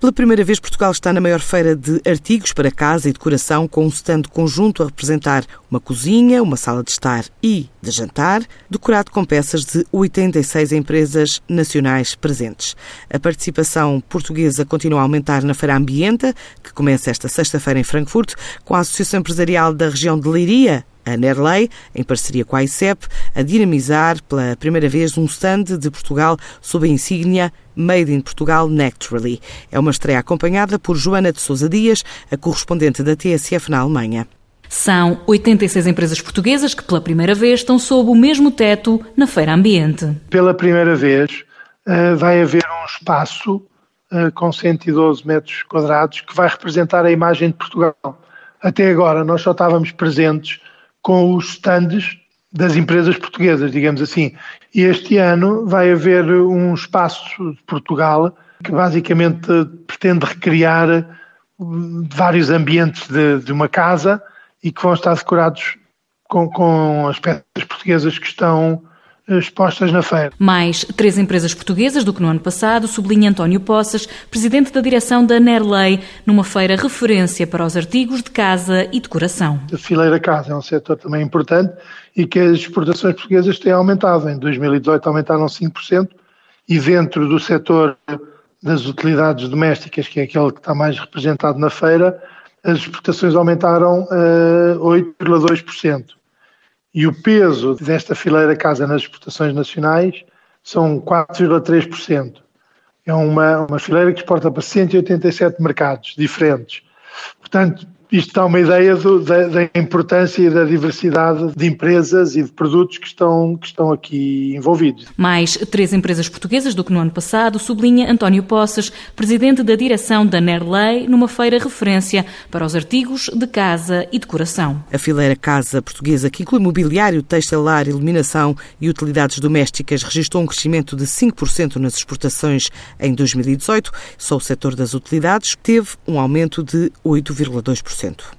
Pela primeira vez, Portugal está na maior feira de artigos para casa e decoração, com um stand conjunto a representar uma cozinha, uma sala de estar e de jantar, decorado com peças de 86 empresas nacionais presentes. A participação portuguesa continua a aumentar na Feira Ambienta, que começa esta sexta-feira em Frankfurt, com a Associação Empresarial da região de Leiria, a Nerley, em parceria com a ICEP, a dinamizar pela primeira vez um stand de Portugal sob a insígnia Made in Portugal Naturally. É uma estreia acompanhada por Joana de Sousa Dias, a correspondente da TSF na Alemanha. São 86 empresas portuguesas que, pela primeira vez, estão sob o mesmo teto na Feira Ambiente. Pela primeira vez, eh, vai haver um espaço eh, com 112 metros quadrados que vai representar a imagem de Portugal. Até agora, nós só estávamos presentes com os stands das empresas portuguesas, digamos assim. E este ano vai haver um espaço de Portugal que basicamente pretende recriar vários ambientes de, de uma casa e que vão estar decorados com, com as peças portuguesas que estão expostas na feira. Mais três empresas portuguesas do que no ano passado, sublinha António Poças, presidente da direção da Nerley, numa feira referência para os artigos de casa e decoração. A fileira casa é um setor também importante e que as exportações portuguesas têm aumentado. Em 2018 aumentaram 5% e dentro do setor das utilidades domésticas, que é aquele que está mais representado na feira, as exportações aumentaram uh, 8,2% e o peso desta fileira casa nas exportações nacionais são 4,3%. É uma, uma fileira que exporta para 187 mercados diferentes. Portanto, isto dá uma ideia do, da, da, importância e da diversidade de empresas e de produtos que estão, que estão aqui envolvidos. Mais três empresas portuguesas do que no ano passado, sublinha António Poças, presidente da direção da Nerley, numa feira referência para os artigos de casa e decoração. A fileira Casa Portuguesa, que inclui mobiliário, textilar, iluminação e utilidades domésticas, registrou um crescimento de 5% nas exportações em 2018. Só o setor das utilidades teve um aumento de 8,2% acrescento.